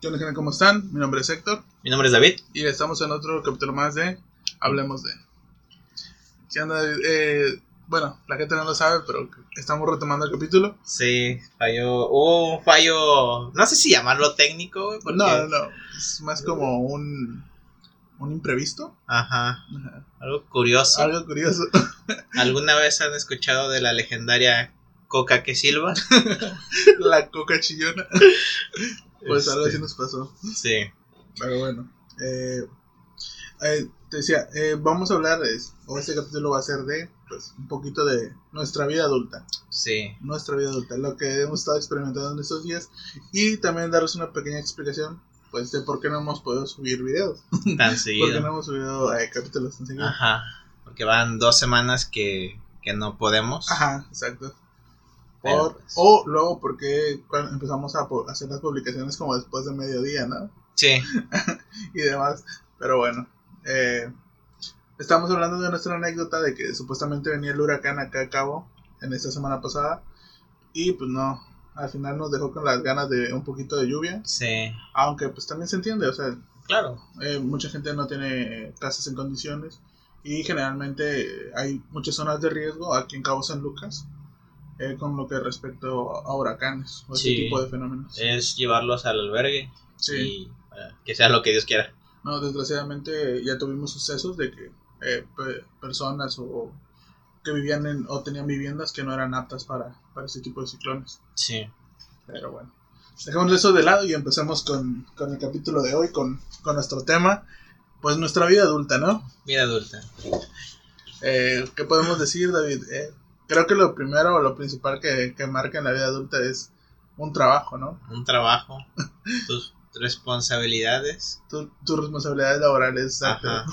¿Qué onda? ¿Cómo están? Mi nombre es Héctor Mi nombre es David. y estamos en otro capítulo más de Hablemos de. ¿Qué onda? Eh, bueno, la gente no lo sabe, pero estamos retomando el capítulo. Sí, falló. Hubo un fallo. No sé si llamarlo técnico, güey. porque- No, no, no. Es más como un, un imprevisto. Ajá. Ajá. Algo curioso. Algo curioso. ¿Alguna vez han escuchado de la legendaria Coca que Silva? la coca chillona. Pues algo así Este, nos pasó. Sí. Pero bueno. Eh, eh, te decía, eh, vamos a hablar, de- o este capítulo va a ser de, pues, un poquito de nuestra vida adulta. Sí. nuestra vida adulta, lo que hemos estado experimentando en estos días y también darles una pequeña explicación pues de por qué no hemos podido subir videos, Tan por qué no seguido. hemos subido eh, capítulos tan seguido. Ajá. Porque van dos semanas que, que no podemos. Ajá, exacto. Pero, Por- pues, o luego porque empezamos a hacer las publicaciones como después de mediodía, ¿no? Sí. Y demás, pero bueno. Eh, estamos hablando de nuestra anécdota de que supuestamente venía el huracán acá a cabo en esta semana pasada y pues no, al final nos dejó con las ganas de un poquito de lluvia. Sí. Aunque pues también se entiende, o sea, Claro. eh, mucha gente no tiene casas en condiciones y generalmente hay muchas zonas de riesgo aquí en Cabo San Lucas eh, con lo que respecto a huracanes o ese tipo de fenómenos. Es llevarlos al albergue. Sí, Y eh, que sea lo que Dios quiera. no, desgraciadamente ya tuvimos sucesos de que eh, pe- personas o que vivían en, o tenían viviendas que no eran aptas para, para ese tipo de ciclones. Sí. Pero bueno, dejemos eso de lado y empecemos con, con el capítulo de hoy, con, con nuestro tema, pues nuestra vida adulta, ¿no? Vida adulta. Eh, ¿Qué podemos decir, David? Creo que lo primero o lo principal que, que marca en la vida adulta es un trabajo, ¿no? Un trabajo. tus responsabilidades. Tu- tus responsabilidades laborales. exacto. Ajá.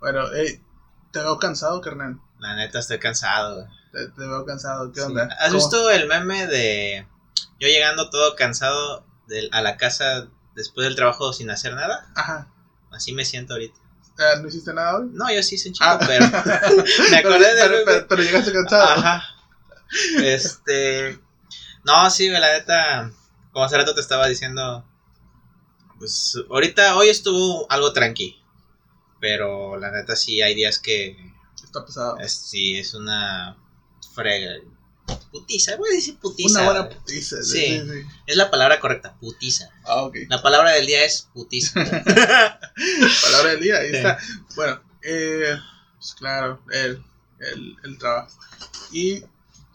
Bueno, hey, te veo cansado, carnal. La neta estoy cansado. Te, te veo cansado. ¿Qué Sí. onda? ¿Has ¿Cómo? visto el meme de yo llegando todo cansado del- a la casa después del trabajo sin hacer nada? Ajá. Así me siento ahorita. Ah, ¿No hiciste nada hoy? No, yo sí hice un chico, Ah. pero me acordé pero, del pero, pero- pero llegaste cansado. Ajá. Este. No, sí, la neta. Como hace rato te estaba diciendo. Pues ahorita, hoy estuvo algo tranqui. Pero la neta sí hay días que. Está pesado. Es, sí, es una frega. Putiza, voy a decir putiza. Una buena putiza. Sí. Sí. Es la palabra correcta, putiza. Ah, ok. La palabra del día es putiza. Palabra del día, ahí está. Bueno, eh, pues claro, el, el, el trabajo. Y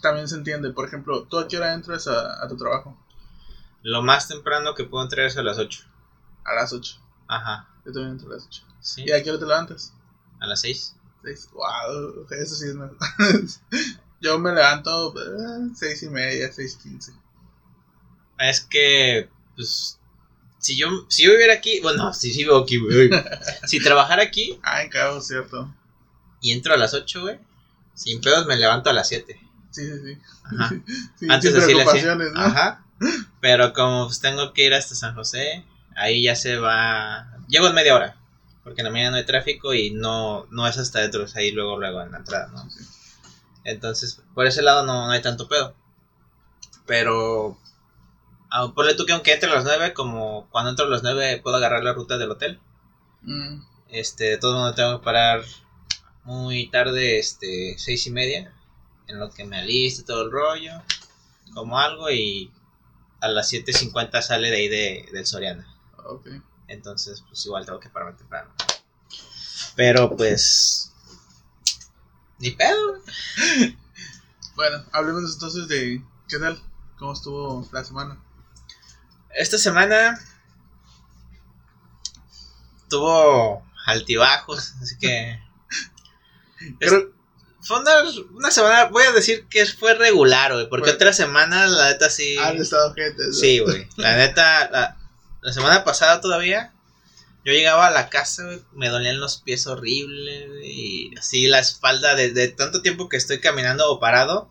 también se entiende, por ejemplo, ¿tú a qué hora entras a, a tu trabajo? Lo más temprano que puedo entrar es a las 8. A las 8. Ajá. Yo también entro a las 8. Sí. ¿Y a qué hora te levantas? A las 6. 6. Wow, eso sí es mejor. Yo me levanto eh, seis y media, seis quince. Es que, pues, si yo, si yo viviera aquí, bueno, si sí vivo aquí, güey. si trabajara aquí Ah, en cabo, cierto. y entro a las 8, güey, sin pedos me levanto a las 7. Sí, sí, sí. Ajá. Sí, Antes sin de decirle así. preocupaciones, ¿no? Ajá. Pero como pues tengo que ir hasta San José, ahí ya se va. Llego en media hora. Porque en la mañana no hay tráfico y no, no es hasta dentro, es ahí luego, luego en la entrada, ¿no? Sí. Entonces, por ese lado no, no hay tanto pedo. Pero, ah, ponle tú que aunque entre a las 9, como cuando entro a las 9 puedo agarrar la ruta del hotel. Mm, Este, de todo modo tengo que parar muy tarde, este, seis y media, en lo que me aliste todo el rollo, como algo y a las 7.50 sale de ahí de, del Soriana. ok. Entonces, pues igual tengo que pararme temprano. Pero pues... Ni pedo. Bueno, hablemos entonces de qué tal, cómo estuvo la semana. Esta semana tuvo altibajos, así que... Creo, Fue una, una semana, voy a decir que fue regular, güey, porque Bueno. otra semana, la neta, sí... han estado gente. ¿no? Sí, güey. La neta, la, la semana pasada todavía, yo llegaba a la casa, güey, me dolían los pies horrible, güey, y así la espalda, de, de tanto tiempo que estoy caminando o parado,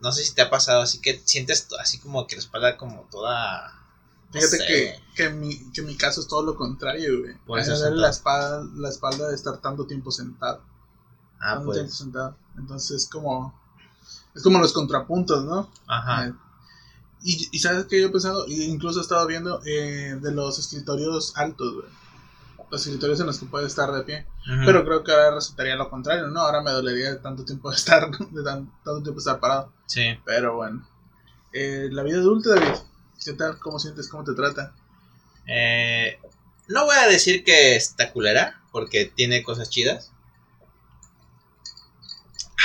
no sé si te ha pasado, así que sientes así como que la espalda como toda... no Fíjate sé, que, que, mi, que mi caso es todo lo contrario, güey. Por eso la espalda, la espalda de estar tanto tiempo sentado. Ah, tanto tiempo pues, sentado. Entonces, como. Es como los contrapuntos, ¿no? ajá. Eh, Y, y sabes que yo he pensado, incluso he estado viendo eh, de los escritorios altos, güey. Los escritorios en los que puedes estar de pie. Pero creo que ahora resultaría lo contrario, ¿no? Ahora me dolería de tanto tiempo de estar, de tan- tanto tiempo estar parado. Sí. Pero bueno. Eh, la vida adulta, David. ¿Qué tal? ¿Cómo sientes? ¿Cómo te trata? Eh, no voy a decir que está culera, porque tiene cosas chidas.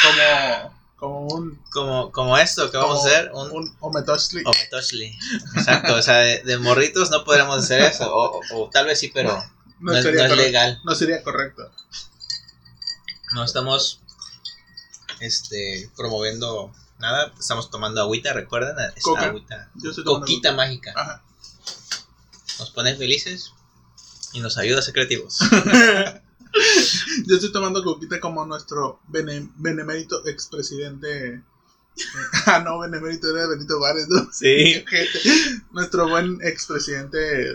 Como, como un, Como, como esto que vamos a hacer, un un ometoshli. Ometoshli. Exacto, o sea, de, de morritos no podremos hacer eso. O, o- o tal vez sí, pero No, sería no es legal. No sería correcto. No estamos este promoviendo nada. Estamos tomando agüita, recuerden. Es Coca. agüita. Yo Coquita mágica. Ajá. Nos pone felices y nos ayuda a ser creativos. Yo estoy tomando coquita como nuestro bene- benemérito expresidente. eh, ah, no, benemérito era Benito Juárez, ¿no? Sí. Nuestro buen expresidente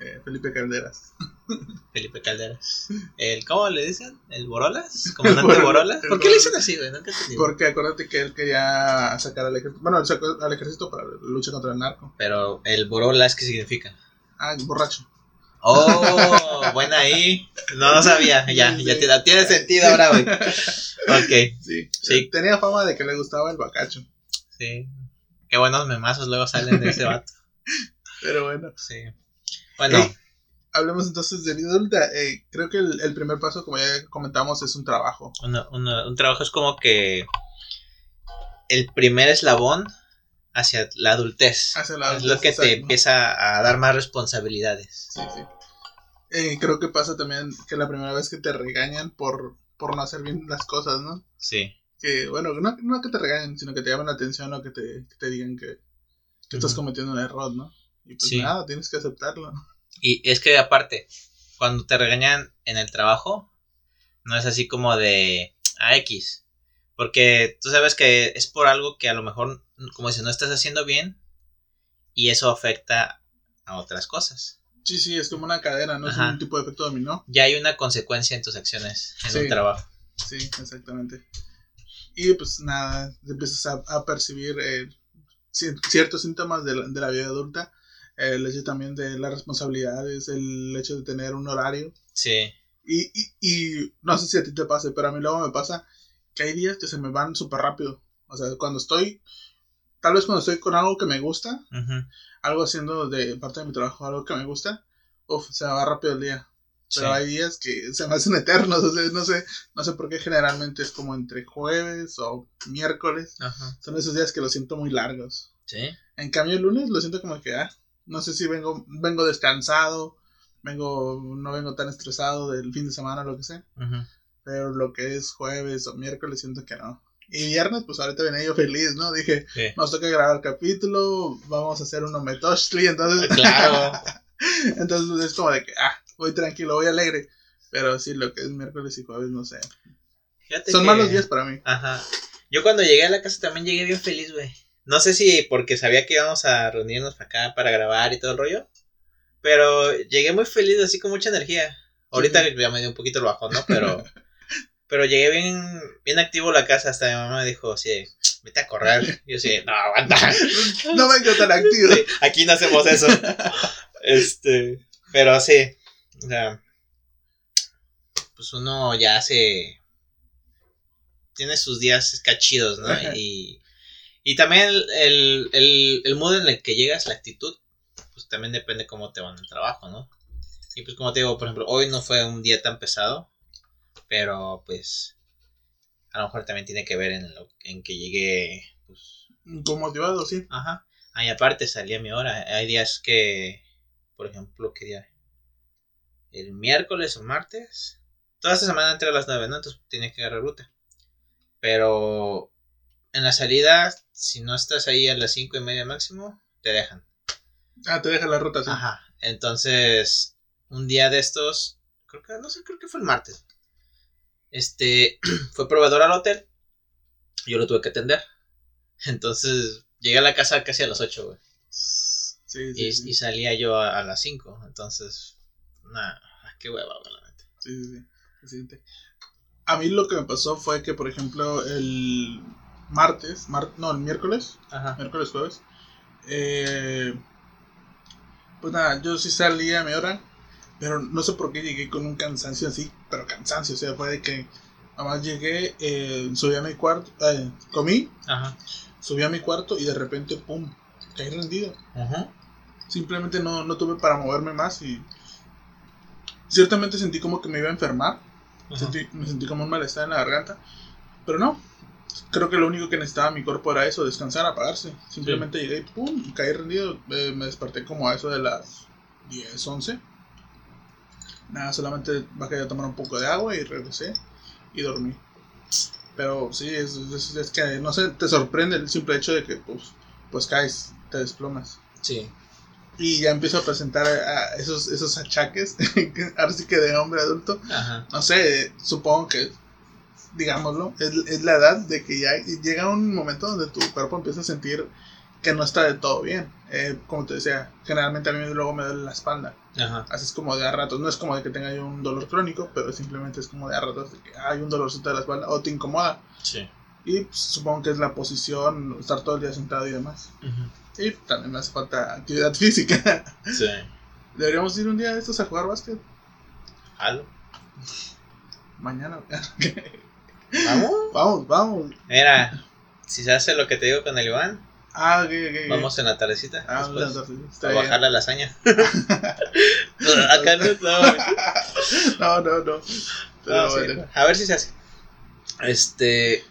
eh, Felipe Calderas. Felipe Calderas. El, ¿Cómo le dicen? ¿El Borolas? ¿Comandante El Borolas, ¿Por qué le dicen así, güey? Nunca. Porque acuérdate que él quería sacar al ejército. Bueno, sacó al ejército para la lucha contra el narco. Pero el Borolas, ¿qué significa? Ah, borracho. Oh, buena ahí. No lo sabía. Ya, ya tiene, tiene sentido ahora, güey. Ok, Sí. Sí. Tenía fama de que le gustaba el bacacho. sí. Qué buenos memazos luego salen de ese vato. Pero bueno. Sí. Bueno, hablemos entonces de vida adulta. Eh, creo que el, el primer paso, como ya comentamos, es un trabajo. uno- uno- un trabajo es como que el primer eslabón hacia la adultez. Hacia la es lo adultez, que te empieza a dar más responsabilidades. Sí, sí. Eh, creo que pasa también que la primera vez que te regañan por, por no hacer bien las cosas, ¿no? Sí. Que, bueno, no, no que te regañen, sino que te llamen la atención o que te, que te digan que, que estás cometiendo un error, ¿no? Y pues Sí. nada, tienes que aceptarlo. Y es que aparte, cuando te regañan en el trabajo, no es así como de a X. Porque tú sabes que es por algo que a lo mejor, como si no estás haciendo bien, y eso afecta a otras cosas. Sí, sí, es como una cadena, ¿no? Ajá. Es un tipo de efecto dominó. Ya hay una consecuencia en tus acciones en Sí. un trabajo. Sí, exactamente. Y pues nada, empiezas a, a percibir eh, ci- ciertos síntomas de la, de la vida adulta. eh, el hecho también de las responsabilidades, el hecho de tener un horario. Sí. Y, y, y no sé si a ti te pase, pero a mí luego me pasa que hay días que se me van súper rápido. O sea, cuando estoy, tal vez cuando estoy con algo que me gusta, algo haciendo de parte de mi trabajo, algo que me gusta, uff, se va rápido el día. Pero Sí. hay días que se me hacen eternos, o sea, no sé, no sé por qué generalmente es como entre jueves o miércoles. Ajá. Son esos días que los siento muy largos. Sí. En cambio el lunes lo siento como que, ah, no sé si vengo, vengo descansado, vengo, no vengo tan estresado del fin de semana o lo que sea. Pero lo que es jueves o miércoles siento que no. Y viernes, pues ahorita venía yo feliz, ¿no? Dije, Sí. nos toca grabar capítulo, vamos a hacer un ometoshli, entonces... Claro. entonces es como de que, ah, voy tranquilo, voy alegre. Pero sí, lo que es miércoles y jueves, no sé. Fíjate Son que- malos días para mí. Ajá. Yo cuando llegué a la casa también llegué bien feliz, güey. No sé si porque sabía que íbamos a reunirnos para acá para grabar y todo el rollo. Pero llegué muy feliz, así con mucha energía. Ahorita Sí. ya me dio un poquito el bajón, ¿no? Pero, pero llegué bien, bien activo a la casa. Hasta mi mamá me dijo, sí, vete a correr. Y yo sí, no, aguanta. No vengo tan activo. Sí, aquí no hacemos eso. Este, pero sí, o sea, pues uno ya se tiene sus días cachidos, ¿no? Ajá. Y, y también el, el, el, el mood en el que llegas, la actitud, pues también depende cómo te va en el trabajo, ¿no? Y pues como te digo, por ejemplo, hoy no fue un día tan pesado, pero pues a lo mejor también tiene que ver en, lo, en que llegué, pues Como motivado, sí. Ajá. Ay, aparte salía mi hora. Hay días que, por ejemplo, ¿qué día? El miércoles o martes. Toda esta semana entre las 9, ¿no? Entonces tiene que agarrar ruta. Pero en la salida, si no estás ahí a las cinco y media máximo, te dejan. Ah, te deja la ruta, sí. Ajá. Entonces, un día de estos, creo que, no sé, creo que fue el martes. Este, fue proveedor al hotel. Yo lo tuve que atender. Entonces, llegué a la casa casi a las 8, güey. Sí, sí, Y, sí. y salía yo a, a las 5. Entonces, nada, qué hueva, neta. Sí, sí, sí. Siente. A mí lo que me pasó fue que, por ejemplo, el martes, mar- no, el miércoles, Ajá. miércoles, jueves, Eh, pues nada, yo sí salí a mi hora, pero no sé por qué llegué con un cansancio así, pero cansancio, o sea, fue de que además llegué, eh, subí a mi cuarto, eh, comí, Ajá. subí a mi cuarto y de repente, pum, caí rendido. Ajá. Simplemente no, no tuve para moverme más y ciertamente sentí como que me iba a enfermar, sentí, me sentí como un malestar en la garganta, pero no. Creo que lo único que necesitaba mi cuerpo era eso, descansar, apagarse. Simplemente llegué y pum, caí rendido. Eh, me desperté como a eso de las 10, 11. Nada, solamente bajé a tomar un poco de agua y regresé y dormí. Pero sí, es, es- es que no sé, te sorprende el simple hecho de que pues, pues caes, te desplomas. Sí. Y ya empiezo a presentar a esos, esos achaques, que ahora sí que de hombre adulto. Ajá. No sé, supongo que, digámoslo, es, es la edad de que ya llega un momento donde tu cuerpo empieza a sentir que no está de todo bien. Eh, como te decía, generalmente a mí luego me duele la espalda. Ajá. Así es como de a ratos. No es como de que tenga yo un dolor crónico, pero simplemente es como de a ratos de que hay un dolorcito de la espalda o te incomoda. Sí. Y pues, supongo que es la posición, estar todo el día sentado y demás. Y también me hace falta actividad física. Sí. Deberíamos ir un día de estos a jugar básquet. Jalo. Mañana. Vamos. vamos, vamos. Mira, si se hace lo que te digo con el Iván, Ah, ok, ok, vamos en la tardecita. Ah, después, está a bien. bajar la lasaña. Acá no, no. No, no, sí, bueno. A ver si se hace. Este.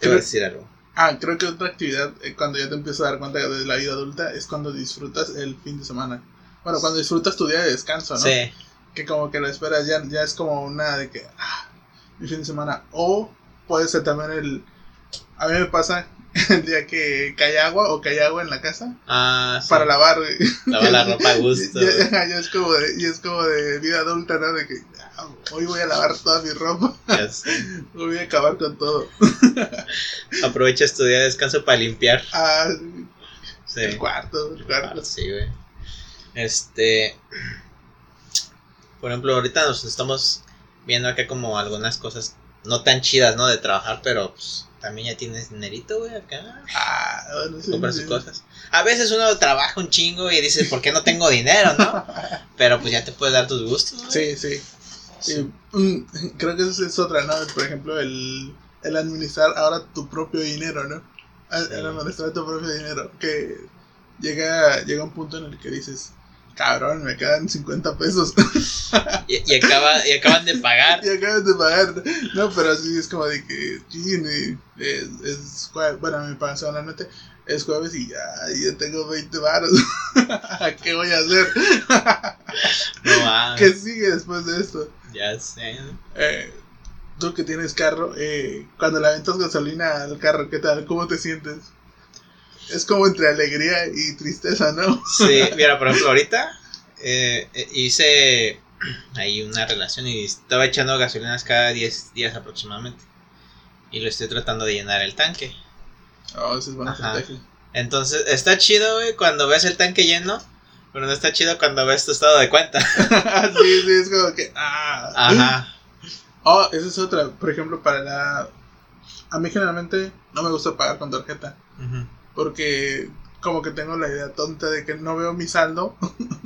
Te voy a decir algo. Ah, creo que otra actividad, eh, cuando ya te empiezas a dar cuenta de la vida adulta, es cuando disfrutas el fin de semana. Bueno, cuando disfrutas tu día de descanso, ¿no? Sí. Que como que lo esperas, ya, ya es como una de que, ah, mi fin de semana. O puede ser también el... A mí me pasa el día que cae agua o cae agua en la casa Ah, sí. para lavar, güey. Lavar la ropa a gusto. Ya, ya- ya es como de, ya es como de vida adulta, ¿no? De que ah, hoy voy a lavar toda mi ropa, Ya voy a acabar con todo. Aprovechas tu día de descanso para limpiar. Ah, Sí. el cuarto, el Ah, cuarto. sí, güey. Este. Por ejemplo, ahorita nos estamos viendo acá como algunas cosas no tan chidas, ¿no? De trabajar, pero pues también ya tienes dinerito, güey, acá. Ah, bueno, sí, comprar sí. sus cosas. A veces uno trabaja un chingo y dices, ¿por qué no tengo dinero, no? Pero pues ya te puedes dar tus gustos, güey. Sí, sí. sí. Mm, creo que eso es otra, ¿no? Por ejemplo, el, el administrar ahora tu propio dinero, ¿no? El, Sí. el administrar tu propio dinero. Que llega, llega un punto en el que dices, cabrón, me quedan 50 pesos. Y, y acaba, y acaban de pagar. y acabas de pagar. No, pero así es como de que, es, es bueno, me pagan semanalmente, es jueves y ya, yo tengo 20 baros. ¿Qué voy a hacer? No mames. ¿Qué sigue después de esto? Ya sé. Eh, tú que tienes carro, eh, cuando le aventas gasolina al carro, ¿qué tal? ¿Cómo te sientes? Es como entre alegría y tristeza, ¿no? Sí, mira, por ejemplo, ahorita eh, eh, hice ahí una relación y estaba echando gasolinas cada 10 días aproximadamente. Y lo estoy tratando de llenar el tanque. Oh, esa es buena estrategia. Entonces, está chido, güey, cuando ves el tanque lleno. Pero no está chido cuando ves tu estado de cuenta. sí, sí, es como que. Ah. Ajá. Oh, esa es otra. Por ejemplo, para la. A mí generalmente no me gusta pagar con tarjeta. Ujú. Porque como que tengo la idea tonta de que no veo mi saldo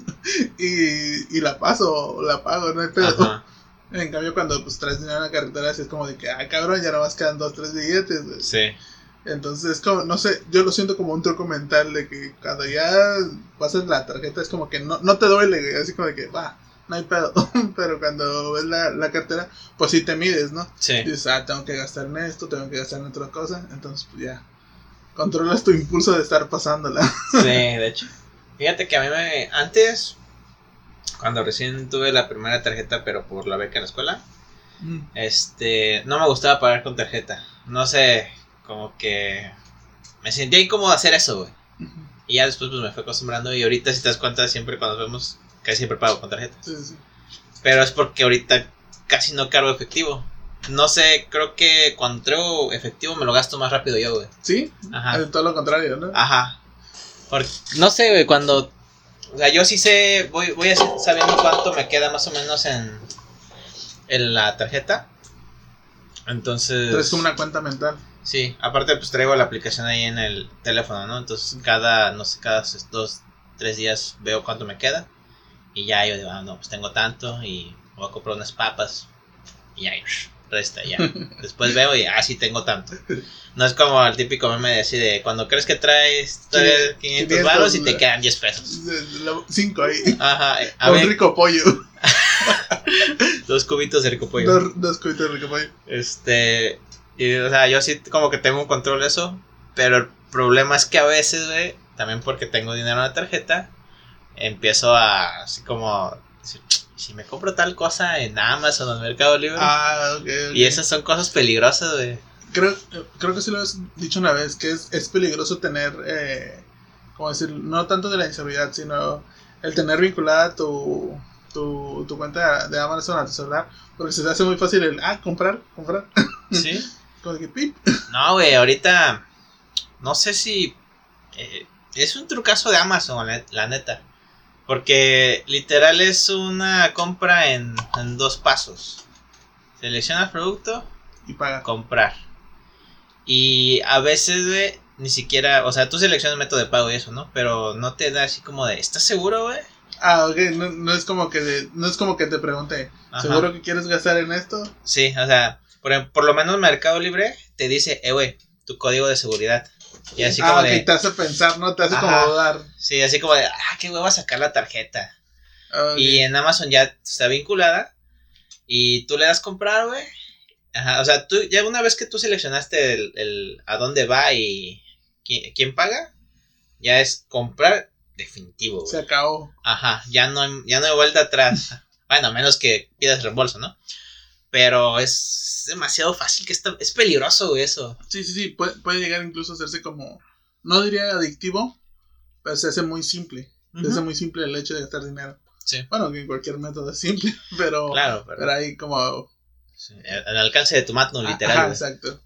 y, y la paso o la pago, no hay pedo. Ajá. En cambio, cuando pues traes dinero en la carretera, así es como de que, ah, cabrón, ya nomás quedan dos, tres billetes. güey. Sí. Entonces, es como, no sé, yo lo siento como un truco mental de que cuando ya pasas la tarjeta es como que no, no te duele, güey, así como de que, va, no hay pedo. Pero cuando ves la, la cartera, pues sí te mides, ¿no? Sí. Dices, ah, tengo que gastar en esto, tengo que gastar en otra cosa. Entonces, pues ya, controlas tu impulso de estar pasándola. Sí, de hecho. Fíjate que a mí me. Antes, cuando recién tuve la primera tarjeta, pero por la beca en la escuela, este. No me gustaba pagar con tarjeta. No sé, como que. Me sentía incómodo hacer eso, güey. Y ya después pues me fue acostumbrando. Y ahorita, si te das cuenta, siempre cuando nos vemos, casi siempre pago con tarjeta. Sí, sí. Pero es porque ahorita casi no cargo efectivo. No sé, creo que cuando traigo efectivo me lo gasto más rápido yo, güey. ¿Sí? Ajá. Es todo lo contrario, ¿no? Ajá. Porque, no sé, güey, cuando... O sea, yo sí sé, voy, voy así sabiendo cuánto me queda más o menos en, en la tarjeta. Entonces... Pero es como una cuenta mental. Sí, aparte pues traigo la aplicación ahí en el teléfono, ¿no? Entonces cada, no sé, cada dos, tres días veo cuánto me queda. Y ya yo digo, ah, no, pues tengo tanto y voy a comprar unas papas. Y ahí resta ya. Después veo y, ah, sí tengo tanto. No es como el típico meme de así de cuando crees que traes, traes 500 baros y te quedan 10 pesos. 5 ahí. Ajá. A Un rico pollo. dos cubitos de rico pollo. Dos, dos cubitos de rico pollo. Este, y, o sea, yo sí como que tengo un control de eso, pero el problema es que a veces, güey, también porque tengo dinero en la tarjeta, empiezo a así como si me compro tal cosa en Amazon o en Mercado Libre. Ah, Y esas son cosas peligrosas, güey. Creo, creo que sí lo has dicho una vez, que es, es peligroso tener, eh, como decir, no tanto de la inseguridad, sino el tener vinculada tu, tu, tu cuenta de Amazon a tu celular, porque se te hace muy fácil el, ah, comprar, comprar. Sí. como que pip. No, güey, ahorita, no sé si... Eh, es un trucazo de Amazon, la neta. Porque literal es una compra en, en dos pasos. Selecciona producto y paga. Comprar. Y a veces, güey, ni siquiera, o sea, tú seleccionas método de pago y eso, ¿no? Pero no te da así como de, ¿estás seguro, güey? Ah, ok, no, no, es como que no es como que te pregunte, ¿seguro que quieres gastar en esto? Sí, o sea, por, por lo menos Mercado Libre te dice, eh, güey, tu código de seguridad. Y así como ah, de. te hace pensar, ¿no? Te hace como dudar. Sí, así como de, ah, qué huevo a sacar la tarjeta. Y en Amazon ya está vinculada. Y tú le das comprar, güey. Ajá, o sea, tú ya una vez que tú seleccionaste el, el a dónde va y quién, paga, ya es comprar definitivo, güey. Se acabó. Ajá, ya no, ya no hay vuelta atrás. bueno, a menos que pidas reembolso, ¿no? Pero es demasiado fácil que está, es peligroso eso. Sí, sí, sí, puede, llegar incluso a hacerse como, no diría adictivo, pero se hace muy simple. Se hace muy simple el hecho de gastar dinero. Sí. Bueno, que en cualquier método es simple, pero, claro, pero, ahí como... Sí, al alcance de tu mano, literal. Ajá, exacto.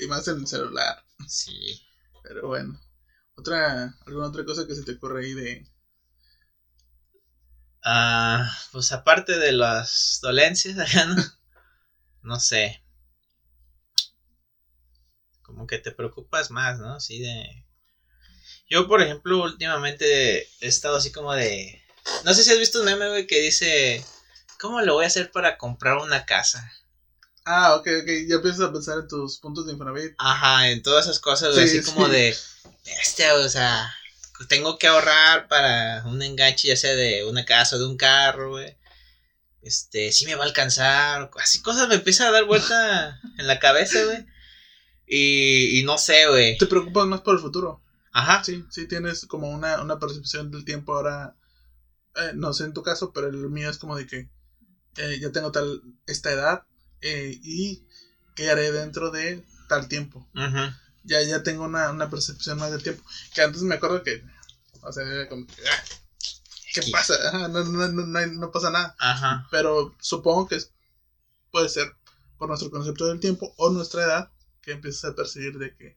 Y más en el celular. Sí. Pero bueno. Otra, ¿Alguna otra cosa que se te ocurre ahí de, Ah, pues aparte de las dolencias, ¿no? No sé. Como que te preocupas más, ¿no? Así de... Yo, por ejemplo, últimamente he estado así como de... No sé si has visto un meme, güey, que dice... ¿Cómo lo voy a hacer para comprar una casa? Ah, ok, ok. Ya empiezas a pensar en tus puntos de Infonavit. Ajá, en todas esas cosas, güey. así como de... Este, o sea... Tengo que ahorrar para un enganche, ya sea de una casa o de un carro, güey este, sí me va a alcanzar, así cosas me empiezan a dar vuelta en la cabeza, güey. Y, y no sé, güey. Te preocupas más por el futuro. Ajá. Sí, sí, tienes como una, una percepción del tiempo ahora, eh, no sé en tu caso, pero el mío es como de que eh, ya tengo tal, esta edad eh, y qué haré dentro de tal tiempo. Ya, ya tengo una, una percepción más del tiempo. Que antes me acuerdo que, o sea, era como que, ah, ¿qué pasa? no, no, no, no, pasa nada. Ajá. Pero supongo que puede ser por nuestro concepto del tiempo o nuestra edad que empiezas a percibir de que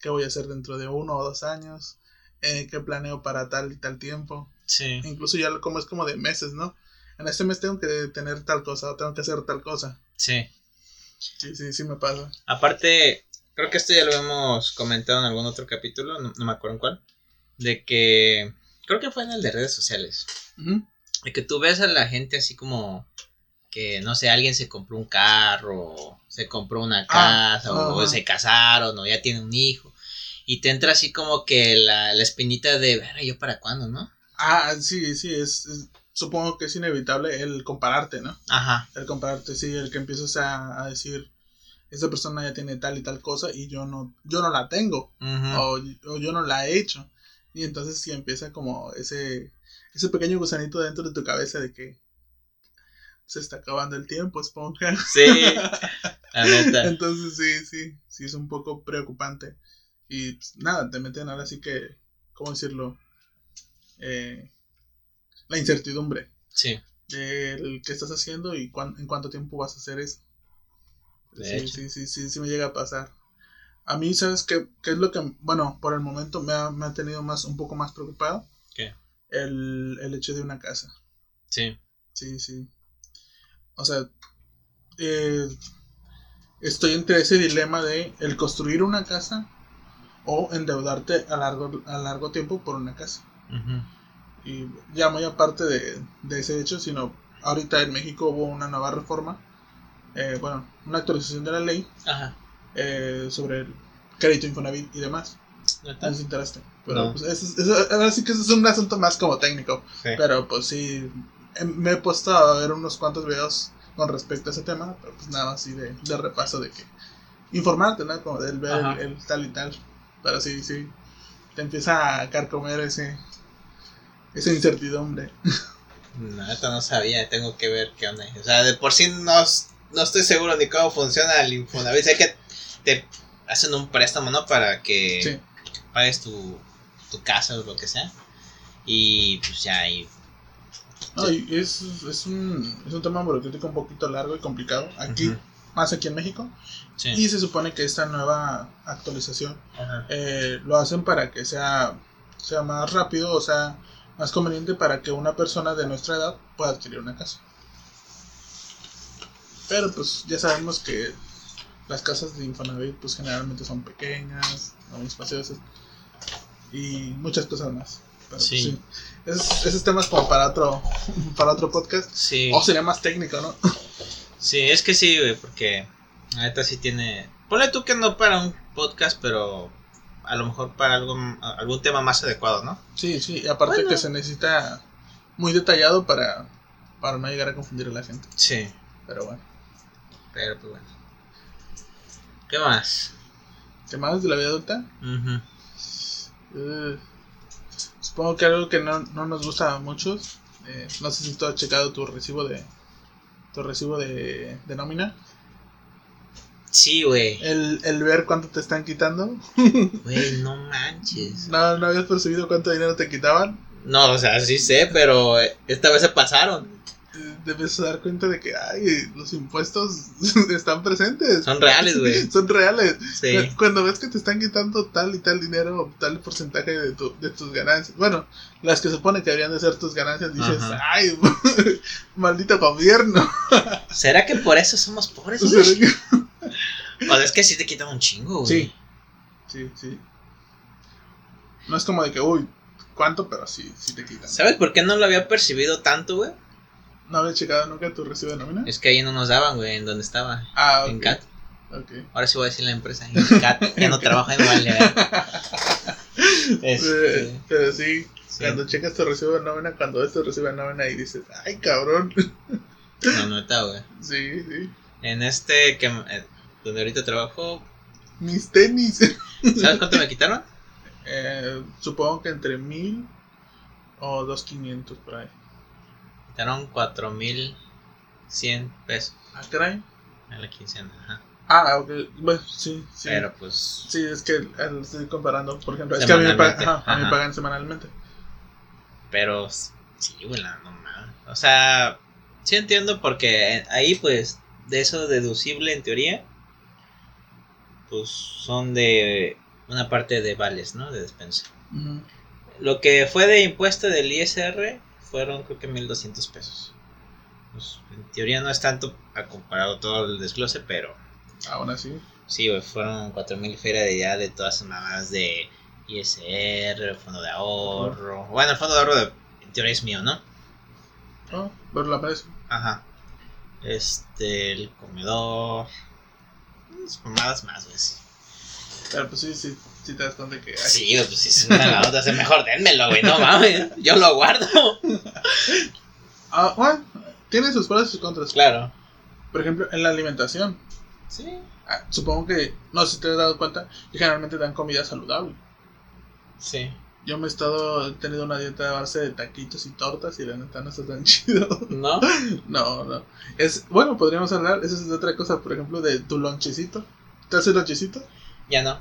qué voy a hacer dentro de uno o dos años, eh, qué planeo para tal y tal tiempo. Sí. Incluso ya como es como de meses, ¿no? En este mes tengo que tener tal cosa o tengo que hacer tal cosa. Sí. Sí, sí, sí me pasa. Aparte, creo que esto ya lo hemos comentado en algún otro capítulo, no me acuerdo en cuál, de que creo que fue en el de redes sociales. De que tú ves a la gente así como que, no sé, alguien se compró un carro, se compró una ah, casa, o, se casaron, o ya tiene un hijo. Y te entra así como que la, espinita de, ver, ¿yo para cuándo, no? Ah, sí, sí, es, supongo que es inevitable el compararte, ¿no? Ajá. El compararte, sí, el que empiezas a, a decir, esa persona ya tiene tal y tal cosa y yo no, yo no la tengo, o, o, yo no la he hecho. Y entonces sí empieza como ese, ese pequeño gusanito dentro de tu cabeza de que se está acabando el tiempo, esponja. Sí, la neta. Entonces sí, sí, sí es un poco preocupante. Y pues, nada, te meten ahora sí que, ¿cómo decirlo? Eh, la incertidumbre. Sí. Del qué estás haciendo y en cuánto tiempo vas a hacer eso. sí, sí, sí, sí, sí me llega a pasar. A mí, ¿sabes qué, qué es lo que, bueno, por el momento me ha, me ha tenido más, un poco más preocupado? ¿Qué? El, el hecho de una casa. Sí. Sí, sí. O sea, eh, estoy entre ese dilema de el construir una casa o endeudarte a largo, a largo tiempo por una casa. Y ya muy aparte de, de ese hecho, sino ahorita en México hubo una nueva reforma, eh, bueno, una actualización de la ley Ajá. Eh, sobre el crédito Infonavit y demás. ¿Neta? No sé si te enteraste. Pero No. pues eso, es- eso- ahora sí que eso es un asunto más como técnico. Sí. Pero pues sí, em, me he puesto a ver unos cuantos videos con respecto a ese tema, pero pues nada así de, de repaso de que informarte, ¿no? Como del ver el, el tal y tal. Pero sí, sí, te empieza a carcomer ese, esa incertidumbre. No, neta no sabía, tengo que ver qué onda. O sea, de por sí no, no estoy seguro ni cómo funciona el Infonavit. Sé que te hacen un préstamo, ¿no? Para que Sí. pagues tu, tu casa o lo que sea. Y pues ya ahí. No, y es, es, un, es un tema burocrático un poquito largo y complicado. Aquí, más aquí en México. Sí. Y se supone que esta nueva actualización eh, lo hacen para que sea, sea más rápido, o sea, más conveniente para que una persona de nuestra edad pueda adquirir una casa. Pero pues ya sabemos que las casas de Infonavit pues generalmente son pequeñas, no muy espaciosas y muchas cosas más. Pero, Sí. sí. Esos, esos temas como para otro, para otro podcast. Sí. O sería más técnico, ¿no? Sí, es que sí, güey, porque neta sí tiene. Ponle tú que no para un podcast, pero a lo mejor para algo, algún tema más adecuado, ¿no? Sí, sí, y aparte Bueno. que se necesita muy detallado para, para no llegar a confundir a la gente. Sí. Pero bueno. Pero pues bueno. ¿Qué más? ¿Qué más de la vida adulta? Eh, supongo que algo que no, no nos gusta a muchos. eh, no sé si tú has checado tu recibo de tu recibo de, de nómina. Sí, güey. El, el ver cuánto te están quitando. Güey, no manches. No, no habías percibido cuánto dinero te quitaban. No, o sea, sí sé, pero esta vez se pasaron. Te, te empiezas a dar cuenta de que ay, los impuestos están presentes. Son reales, güey. Son reales. Sí. Cuando ves que te están quitando tal y tal dinero o tal porcentaje de, tu- de tus ganancias, bueno, las que supone que deberían de ser tus ganancias, dices, Ajá. ay, maldito gobierno. ¿Será que por eso somos pobres, güey? que- O sea, es que sí te quitan un chingo, güey. Sí, sí, sí. No es como de que, uy, ¿cuánto? Pero sí, sí te quitan. ¿Sabes por qué no lo había percibido tanto, güey? ¿No habías checado nunca tu recibo de nómina? Es que ahí no nos daban, güey, en donde estaba. Ah, ok. En CAT. Ok. Ahora sí voy a decir la empresa. En CAT. Ya no vale. Eh, Este, pero sí, sí. cuando checas tu recibo de nómina, cuando ves tu recibo de nómina y dices, ay, cabrón. No, no está, güey. sí, sí. En este que eh, donde ahorita trabajo, Mis tenis. ¿sabes cuánto me quitaron? Eh, supongo que entre mil o dos quinientos por ahí. Quitaron 4100 pesos Ah, caray. en la quincena. Ajá. Ah, ok. Bueno, sí, sí. Pero pues. Sí, es que estoy comparando, por ejemplo. Es que a mí me pagan, Semanalmente, ajá, a mí me ajá. pagan semanalmente. Pero sí, güey, la no mames. O sea, sí entiendo porque ahí, pues, de eso deducible en teoría, pues son de una parte de vales, ¿no? De despensa. Ujú. Lo que fue de impuesto del ISR fueron creo que 1200 pesos. Pues, en teoría no es tanto a comparado todo el desglose, pero Aún así. sí, güey, fueron 4000 feria de ya de todas esas mamadas de ISR, fondo de ahorro. Bueno, el fondo de ahorro de- en teoría es mío, ¿no? Oh, pero la aprecio. Ajá. Este, el comedor. Unas mamadas más, güey. Pero pues sí, sí, sí te das cuenta que. ay, Sí, güey, pues si es una la otra, es mejor dénmelo, güey, no mames. Yo lo guardo. Ah, bueno, tiene sus pros y sus contras. Claro. Por ejemplo, en la alimentación. Sí. ah, supongo que, no sé si te has dado cuenta, que generalmente dan comida saludable. Sí. Yo me he estado teniendo una dieta a base de taquitos y tortas y la neta no está tan chido. ¿No? No, no. Es, bueno, podríamos hablar, eso es de otra cosa, por ejemplo, de tu lonchecito. ¿Te haces lonchecito? Ya no.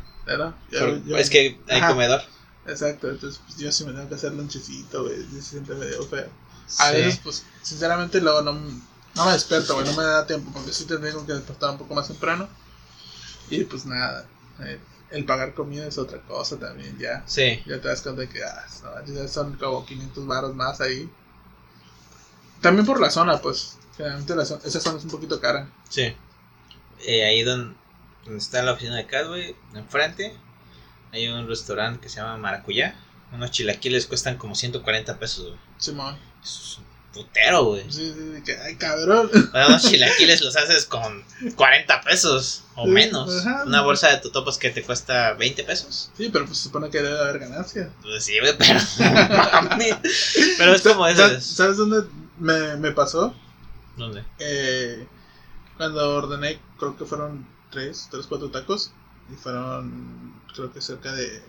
Yo- yo- es que hay Ajá. comedor. Exacto, entonces pues, yo sí me tengo que hacer lonchecito, güey. Se siente medio feo. A Sí. veces, pues, sinceramente, luego no, no me despierto, güey. No me da tiempo porque sí te tengo que despertar un poco más temprano. Y pues nada, eh, el pagar comida es otra cosa también, ya. Sí. Ya te das cuenta de que ah, ya son como 500 baros más ahí. También por la zona, pues. Generalmente la zona- esa zona es un poquito cara. Sí. eh, ahí donde, donde está la oficina de CAD, güey, enfrente, hay un restaurante que se llama Maracuyá. Unos chilaquiles cuestan como 140 pesos, güey. Simón. Es un putero, güey. Sí, sí, sí, que, ay, cabrón. Unos chilaquiles los haces con 40 pesos o Sí, menos. ajá. Una bolsa de totopos que te cuesta 20 pesos. Sí, pero pues se supone que debe haber ganancia. Pues sí, güey, pero. mami. pero es como ¿Sabes- eso. ¿Sabes dónde me, me pasó? ¿Dónde? Eh, cuando ordené, creo que fueron 3, 3, 4 tacos. Y fueron, creo que cerca de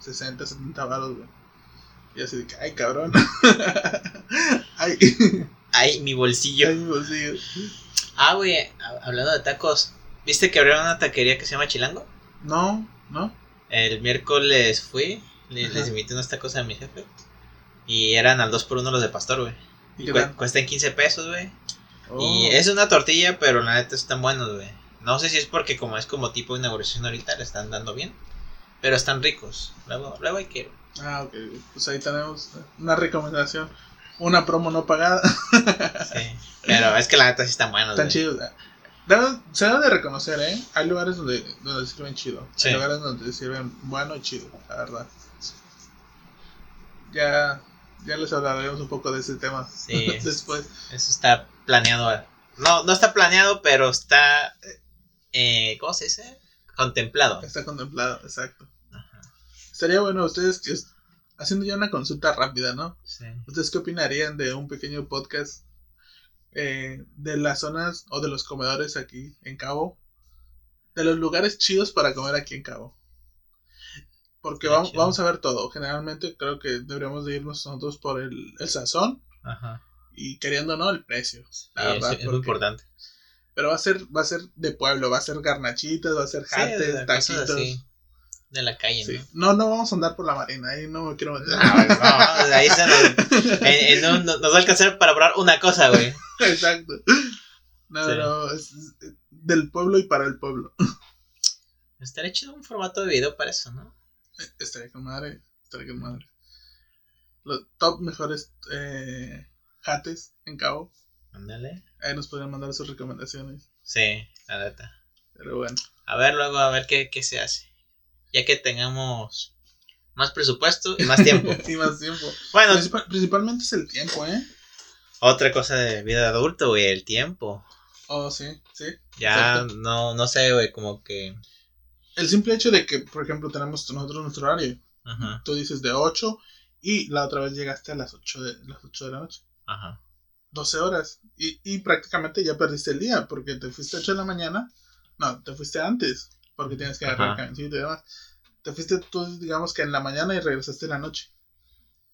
60, 70 baros, güey. Y así de que, ay, cabrón. ay, Ay, mi bolsillo. ay, mi bolsillo. Ah, güey, ha- hablando de tacos. ¿Viste que abrieron una taquería que se llama Chilango? No, no. El miércoles fui, le- Ajá. les invité unos tacos a mi jefe. Y eran al 2 por 1 los de pastor, güey. ¿Y tal? cuestan 15 pesos, güey. Oh, Y es una tortilla, pero la neta están buenos, güey. No sé si es porque como es como tipo inauguración ahorita, le están dando bien. Pero están ricos. Luego, luego hay que... Ah, ok. Pues ahí tenemos una recomendación. Una promo no pagada. Sí. Pero es que la neta sí están buenos, Están chidos. Debe- Se debe de reconocer, ¿eh? Hay lugares donde, donde sirven chido. Sí. Hay lugares donde sirven bueno y chido, la verdad. Ya, ya les hablaremos un poco de ese tema Sí. después. Eso está planeado. No, no está planeado, pero está... Eh, ¿Cómo se dice? Contemplado. Está contemplado, exacto. Ajá. Estaría bueno ustedes haciendo ya una consulta rápida, ¿no? Sí. ¿Ustedes qué opinarían de un pequeño podcast eh, de las zonas o de los comedores aquí en Cabo? De los lugares chidos para comer aquí en Cabo. Porque vamos, a ver todo. Generalmente creo que deberíamos de irnos nosotros por el, el sazón Ajá. y queriendo no el precio. La Sí, verdad, es muy importante. Pero va a ser va a ser de pueblo, va a ser garnachitas, va a ser Sí, jates, cosas taquitos. así, De la calle, Sí. ¿no? No, no vamos a andar por la marina, ahí no me quiero meter. Ah, no, de ahí se nos, en un- nos va a alcanzar para probar una cosa, güey. Exacto. No, Sí. no, es es del pueblo y para el pueblo. Estaría chido un formato de video para eso, ¿no? Estaría con madre, estaría con madre. Los top mejores eh, jates en Cabo. Ándale. Ahí nos podrían mandar sus recomendaciones. Sí, la neta. Pero bueno. A ver luego, a ver qué, qué se hace. Ya que tengamos más presupuesto y más tiempo. y más tiempo. Bueno, Principal- principalmente es el tiempo, ¿eh? otra cosa de vida de adulto, güey, el tiempo. Oh, sí, sí. Ya Exacto. no, no sé, güey, como que... El simple hecho de que, por ejemplo, tenemos nosotros nuestro horario. Ajá, Tú dices de 8 y la otra vez llegaste a las 8 de, las 8 de la noche. ajá. 12 horas. Y, y prácticamente ya perdiste el día porque te fuiste a 8 de la mañana. No, te fuiste antes porque tienes que agarrar Ajá. camioncito y demás. Te fuiste tú, digamos que en la mañana y regresaste en la noche.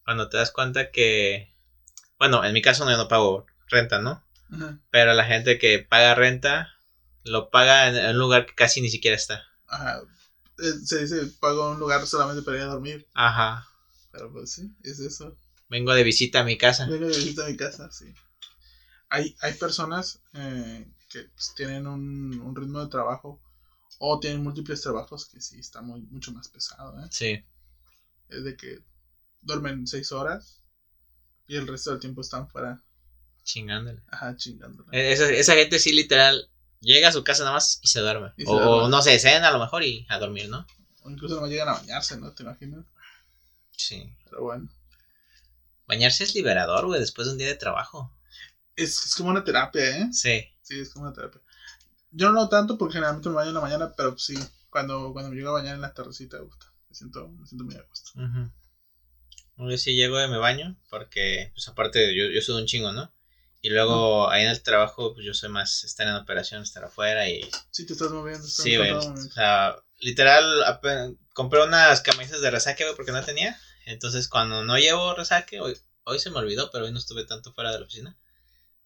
Cuando te das cuenta que... Bueno, en mi caso no, yo no pago renta, ¿no? Ajá. Pero la gente que paga renta lo paga en en un lugar que casi ni siquiera está. Ajá. Eh, Se dice, pago un lugar solamente para ir a dormir. Ajá. Pero pues sí, es eso. Vengo de visita a mi casa. Vengo de visita a mi casa, sí. Hay, hay personas eh, que pues, tienen un, un ritmo de trabajo o tienen múltiples trabajos que sí está muy, mucho más pesado, ¿eh? Sí. Es de que duermen seis horas y el resto del tiempo están fuera, Chingándole. ajá, chingándola. E- Esa, esa gente sí literal llega a su casa nada más y se duerme. Y se o, duerme. o no sé, cena a lo mejor y a dormir, ¿no? O incluso no llegan a bañarse, ¿no? ¿Te imaginas? Sí. Pero bueno. Bañarse es liberador, güey, después de un día de trabajo. Es, es como una terapia, ¿eh? Sí. Sí, es como una terapia. Yo no tanto porque generalmente me baño en la mañana, pero sí, cuando, cuando me llego a bañar en la tardecita, gusta. Me siento, me siento muy a gusto. Ujú. Yo sí llego y me baño porque, pues aparte, yo, yo soy un chingo, ¿no? Y luego ahí en el trabajo, pues yo soy más estar en operación, estar afuera y... Sí, te estás moviendo. estás Sí, güey. O sea, literal, compré unas camisas de resaque, güey, porque no tenía. Entonces, cuando no llevo resaque, hoy, hoy se me olvidó, pero hoy no estuve tanto fuera de la oficina.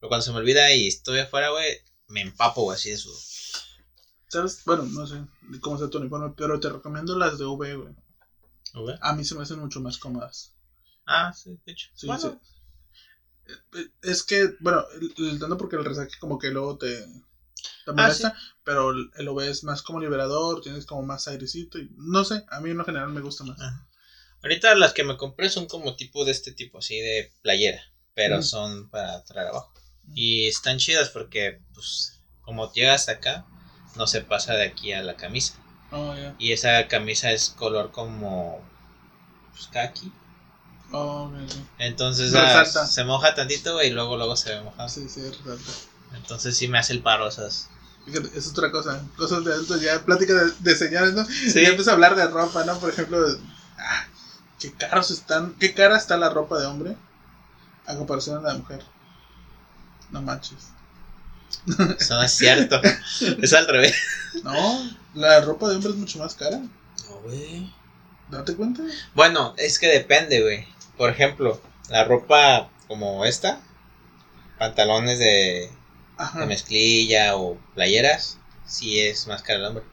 Pero cuando se me olvida y estoy afuera, güey, me empapo, güey, así de sudor. ¿Sabes? Bueno, no sé cómo sea tu uniforme, pero te recomiendo las de V, güey. ¿Güey? A mí se me hacen mucho más cómodas. Ah, sí, de hecho. Sí, Bueno, sí. Eh, Es que, bueno, el- tanto porque el resaque como que luego te, te molesta, pero el, OV es más como liberador, tienes como más airecito y no sé, a mí en lo general me gusta más. Ajá. Ahorita las que me compré son como tipo de este tipo, así de playera, pero son para traer abajo. Y están chidas porque, pues, como llegas acá, no se pasa de aquí a la camisa. Oh. Y esa camisa es color como pues, kaki. Oh. Entonces ah, se moja tantito y luego luego se ve mojado. Sí, sí, resalta. Entonces sí me hace el paro esas. Fíjate, es otra cosa. Cosas de adultos, ya plática de, de señores, ¿no? Sí. Ya empieza a hablar de ropa, ¿no? Por ejemplo, ah, qué caros están, qué cara está la ropa de hombre a comparación a la de mujer. No manches. Eso no es cierto. es al revés. No, la ropa de hombre es mucho más cara. No, güey. ¿Date cuenta? Bueno, es que depende, güey. Por ejemplo, la ropa como esta, pantalones de, mezclilla o playeras, sí es más cara el hombre.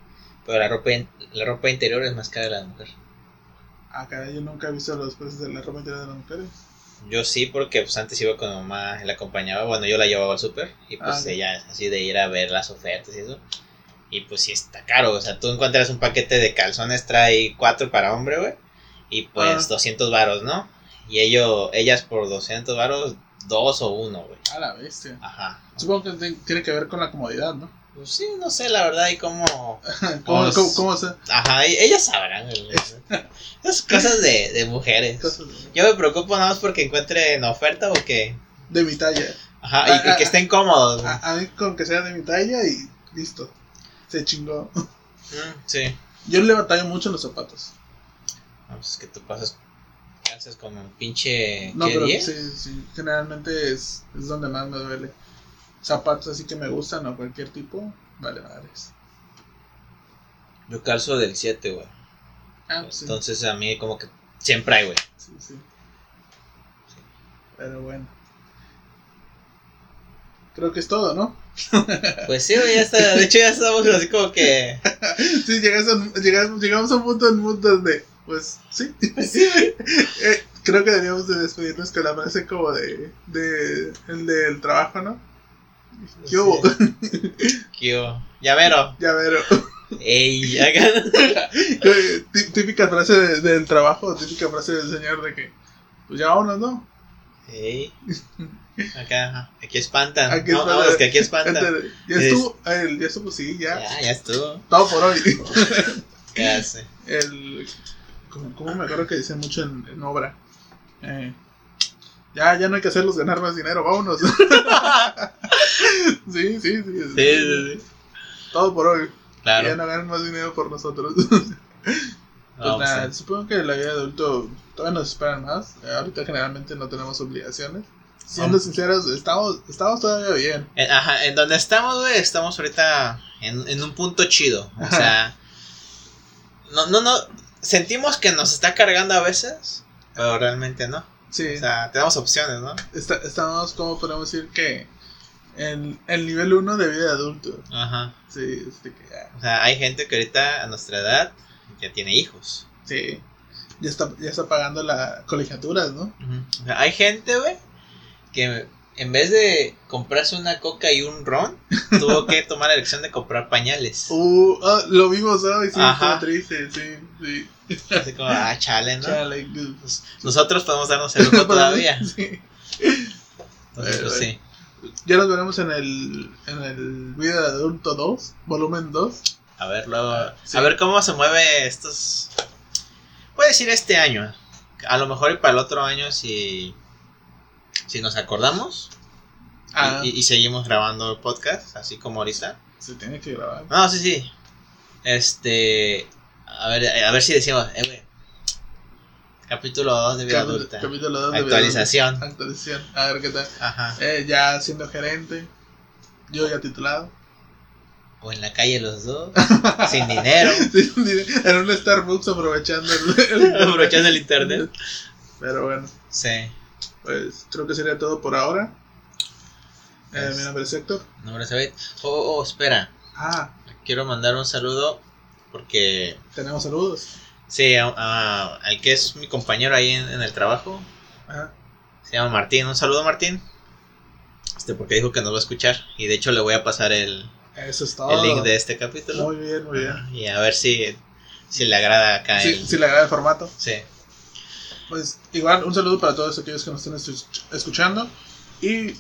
Pero la ropa, la ropa interior es más cara la de mujer. Ah, caray, yo nunca he visto los precios de la ropa interior de las mujeres. Yo sí, porque pues antes iba con mi mamá, la acompañaba, bueno, yo la llevaba al súper y pues Ah, ella es así de ir a ver las ofertas y eso. Y pues sí está caro, o sea, tú encuentras un paquete de calzones, trae cuatro para hombre, güey, y pues Ah. 200 varos, ¿no? Y ellos, ellas por 200 varos, dos o uno, güey. A la bestia. Ajá. Supongo que tiene que ver con la comodidad, ¿no? Pues sí, no sé, la verdad, y cómo... ¿Cómo, cómo, cómo se- Ajá, y ellas sabrán. Esas cosas de, de mujeres. cosas de- Yo me preocupo nada más porque encuentren oferta o que... de mi talla? Ajá, y, y que estén cómodos. A, a mí con que sea de mi talla y listo. Se chingó. Mm, sí. Yo le batallo mucho en los zapatos. No, pues es que tú pasas, haces como un pinche. No, ¿qué, pero 10? sí, sí. Generalmente es, es donde más me duele. Zapatos así que me gustan o cualquier tipo. Vale, madres. Yo calzo del 7, güey. Ah, sí. Entonces a mí como que siempre hay, güey. Sí, sí. Pero bueno. Creo que es todo, ¿no? Pues sí, güey, ya está. De hecho, ya estamos así como que. Sí, llegas a- llegamos, llegamos a un punto en un punto donde, pues, sí. Eh, creo que deberíamos de despedirnos con la frase como de, de el del trabajo, ¿no? ¿Qué hubo? ¿Qué hubo? Llavero. ya ver, Ey, acá. tí- típica frase de- del trabajo, típica frase del señor de que, pues ya vámonos, ¿no? Ey. Acá, aquí espantan. Aquí no, espantan. vamos, que aquí espantan. Ya Es- estuvo, el, ya estuvo, sí, ya. Ya, ya estuvo. Todo por hoy. Ya sé. el como, como me acuerdo que dicen mucho en, en obra eh, ya ya no hay que hacerlos ganar más dinero vámonos sí, sí, sí, Sí, sí, sí. todo por hoy ya Claro. no ganan más dinero por nosotros pues No, pues, nada, sí. supongo que la vida de adulto todavía nos esperan más Eh, ahorita generalmente no tenemos obligaciones siendo sinceros estamos estamos todavía bien En- Ajá, en donde estamos, güey, estamos ahorita en, en un punto chido. O sea, no, no, no, sentimos que nos está cargando a veces, pero realmente no. Sí O sea, tenemos opciones, ¿no? está- estamos como podemos decir que en el nivel 1 de vida de adulto Ajá. sí este que ya O sea, hay gente que ahorita a nuestra edad ya tiene hijos. Sí. Ya está, ya está pagando la colegiaturas, ¿no? Ujú. O sea, hay gente, güey, que en vez de comprarse una coca y un ron, tuvo que tomar la elección de comprar pañales. Uh, ah, lo vimos hoy, sí, Ajá. triste, sí, sí. Así como, ah, chale, ¿no? Chale, good. Nosotros podemos darnos el lujo todavía. Sí. Entonces, pues, sí. Ya nos veremos en el, en el video de adulto 2, volumen 2. A ver, luego. Sí. A ver cómo se mueve estos. Puede decir este año. A lo mejor y para el otro año si. Si nos acordamos. y- Ah, Y, y seguimos grabando el podcast, así como ahorita. se tiene que grabar. No, sí, sí. Este. A ver, a ver si decimos, eh, güey. Capítulo 2 de vida adulta. Capítulo 2 de video Actualización. A ver qué tal. Ajá. Eh, ya siendo gerente. Yo ya titulado. O en la calle los dos. sin dinero. Sí, en un Starbucks aprovechando el, el- Aprovechando el internet. Pero bueno. Sí. Pues creo que sería todo por ahora. Eh, Pues- mi nombre es Héctor. Nombre David. Oh, oh, oh, espera. Ah, Quiero mandar un saludo porque tenemos saludos. Sí, a- a- al que es mi compañero ahí en, en el trabajo. Ajá. Se llama Martín. Un saludo, Martín. Este, porque dijo que nos va a escuchar. Y de hecho le voy a pasar el, Eso es todo. el link de este capítulo. Muy bien, muy bien. Ajá, Y a ver si, si le agrada acá. Si, el- si le agrada el formato. sí. Pues igual un saludo para todos aquellos que nos estén escuchando. Y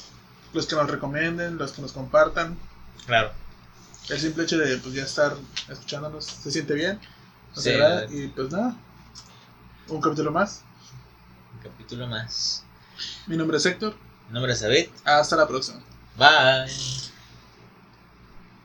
los que nos recomienden, los que nos compartan. claro. El simple hecho de pues, ya estar escuchándonos se siente bien. Nos Sí, agrada, y pues nada. Un capítulo más. Un capítulo más. Mi nombre es Héctor. Mi nombre es David. Hasta la próxima. Bye.